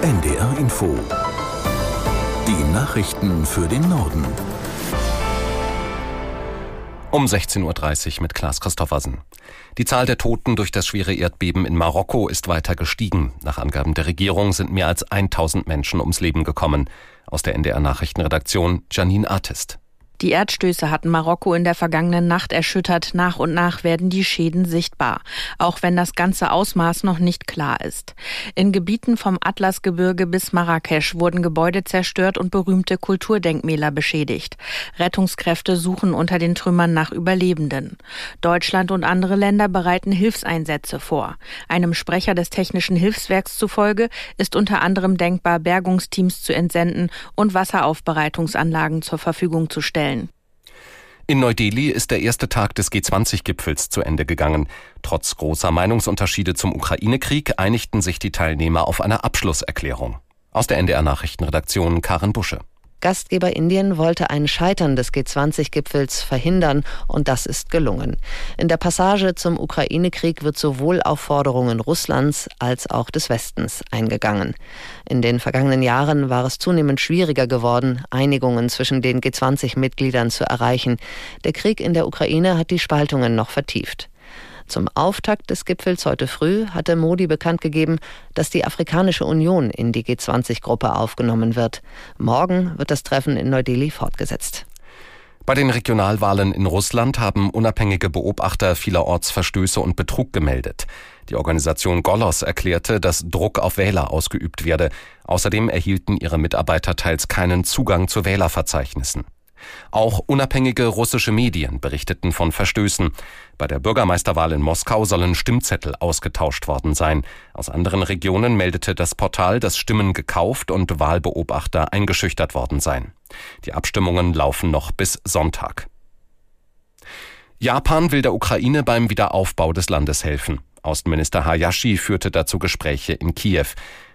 NDR Info. Die Nachrichten für den Norden. Um 16.30 Uhr mit Klaas Christoffersen. Die Zahl der Toten durch das schwere Erdbeben in Marokko ist weiter gestiegen. Nach Angaben der Regierung sind mehr als 1000 Menschen ums Leben gekommen. Aus der NDR Nachrichtenredaktion Janine Artist. Die Erdstöße hatten Marokko in der vergangenen Nacht erschüttert. Nach und nach werden die Schäden sichtbar, auch wenn das ganze Ausmaß noch nicht klar ist. In Gebieten vom Atlasgebirge bis Marrakesch wurden Gebäude zerstört und berühmte Kulturdenkmäler beschädigt. Rettungskräfte suchen unter den Trümmern nach Überlebenden. Deutschland und andere Länder bereiten Hilfseinsätze vor. Einem Sprecher des Technischen Hilfswerks zufolge ist unter anderem denkbar, Bergungsteams zu entsenden und Wasseraufbereitungsanlagen zur Verfügung zu stellen stellen. In Neu-Delhi ist der erste Tag des G20-Gipfels zu Ende gegangen. Trotz großer Meinungsunterschiede zum Ukraine-Krieg einigten sich die Teilnehmer auf eine Abschlusserklärung. Aus der NDR-Nachrichtenredaktion Karin Busche. Gastgeber Indien wollte ein Scheitern des G20-Gipfels verhindern und das ist gelungen. In der Passage zum Ukraine-Krieg wird sowohl auf Forderungen Russlands als auch des Westens eingegangen. In den vergangenen Jahren war es zunehmend schwieriger geworden, Einigungen zwischen den G20-Mitgliedern zu erreichen. Der Krieg in der Ukraine hat die Spaltungen noch vertieft. Zum Auftakt des Gipfels heute früh hatte Modi bekannt gegeben, dass die Afrikanische Union in die G20-Gruppe aufgenommen wird. Morgen wird das Treffen in Neu-Delhi fortgesetzt. Bei den Regionalwahlen in Russland haben unabhängige Beobachter vielerorts Verstöße und Betrug gemeldet. Die Organisation Golos erklärte, dass Druck auf Wähler ausgeübt werde. Außerdem erhielten ihre Mitarbeiter teils keinen Zugang zu Wählerverzeichnissen. Auch unabhängige russische Medien berichteten von Verstößen. Bei der Bürgermeisterwahl in Moskau sollen Stimmzettel ausgetauscht worden sein. Aus anderen Regionen meldete das Portal, dass Stimmen gekauft und Wahlbeobachter eingeschüchtert worden seien. Die Abstimmungen laufen noch bis Sonntag. Japan will der Ukraine beim Wiederaufbau des Landes helfen. Außenminister Hayashi führte dazu Gespräche in Kiew.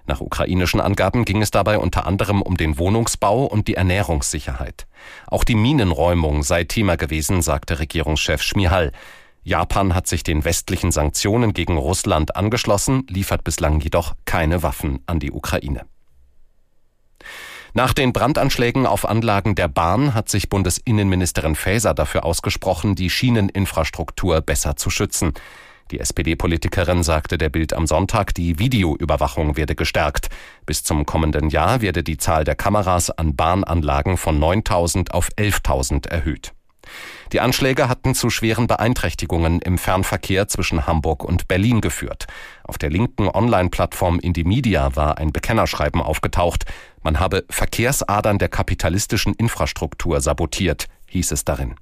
Nach ukrainischen Angaben ging es dabei unter anderem um den Wohnungsbau und die Ernährungssicherheit. Auch die Minenräumung sei Thema gewesen, sagte Regierungschef Schmihal. Japan hat sich den westlichen Sanktionen gegen Russland angeschlossen, liefert bislang jedoch keine Waffen an die Ukraine. Nach den Brandanschlägen auf Anlagen der Bahn hat sich Bundesinnenministerin Faeser dafür ausgesprochen, die Schieneninfrastruktur besser zu schützen. Die SPD-Politikerin sagte der Bild am Sonntag, die Videoüberwachung werde gestärkt. Bis zum kommenden Jahr werde die Zahl der Kameras an Bahnanlagen von 9000 auf 11.000 erhöht. Die Anschläge hatten zu schweren Beeinträchtigungen im Fernverkehr zwischen Hamburg und Berlin geführt. Auf der linken Online-Plattform Indymedia war ein Bekennerschreiben aufgetaucht. Man habe Verkehrsadern der kapitalistischen Infrastruktur sabotiert, hieß es darin.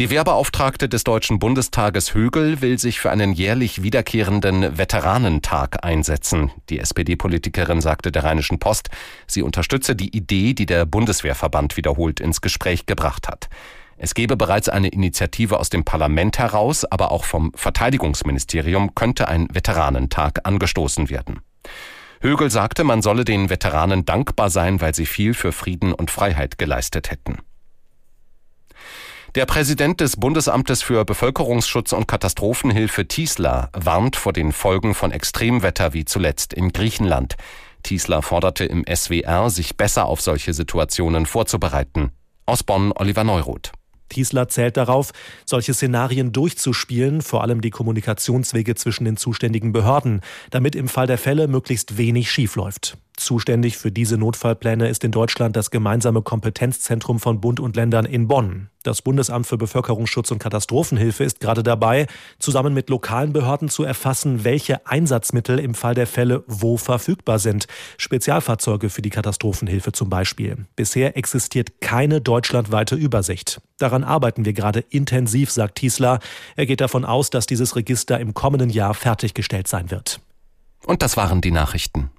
Die Wehrbeauftragte des Deutschen Bundestages Högel will sich für einen jährlich wiederkehrenden Veteranentag einsetzen. Die SPD-Politikerin sagte der Rheinischen Post, sie unterstütze die Idee, die der Bundeswehrverband wiederholt ins Gespräch gebracht hat. Es gebe bereits eine Initiative aus dem Parlament heraus, aber auch vom Verteidigungsministerium könnte ein Veteranentag angestoßen werden. Högel sagte, man solle den Veteranen dankbar sein, weil sie viel für Frieden und Freiheit geleistet hätten. Der Präsident des Bundesamtes für Bevölkerungsschutz und Katastrophenhilfe Tiesler warnt vor den Folgen von Extremwetter wie zuletzt in Griechenland. Tiesler forderte im SWR, sich besser auf solche Situationen vorzubereiten. Aus Bonn Oliver Neuroth. Tiesler zählt darauf, solche Szenarien durchzuspielen, vor allem die Kommunikationswege zwischen den zuständigen Behörden, damit im Fall der Fälle möglichst wenig schiefläuft. Zuständig für diese Notfallpläne ist in Deutschland das gemeinsame Kompetenzzentrum von Bund und Ländern in Bonn. Das Bundesamt für Bevölkerungsschutz und Katastrophenhilfe ist gerade dabei, zusammen mit lokalen Behörden zu erfassen, welche Einsatzmittel im Fall der Fälle wo verfügbar sind. Spezialfahrzeuge für die Katastrophenhilfe zum Beispiel. Bisher existiert keine deutschlandweite Übersicht. Daran arbeiten wir gerade intensiv, sagt Tiesler. Er geht davon aus, dass dieses Register im kommenden Jahr fertiggestellt sein wird. Und das waren die Nachrichten.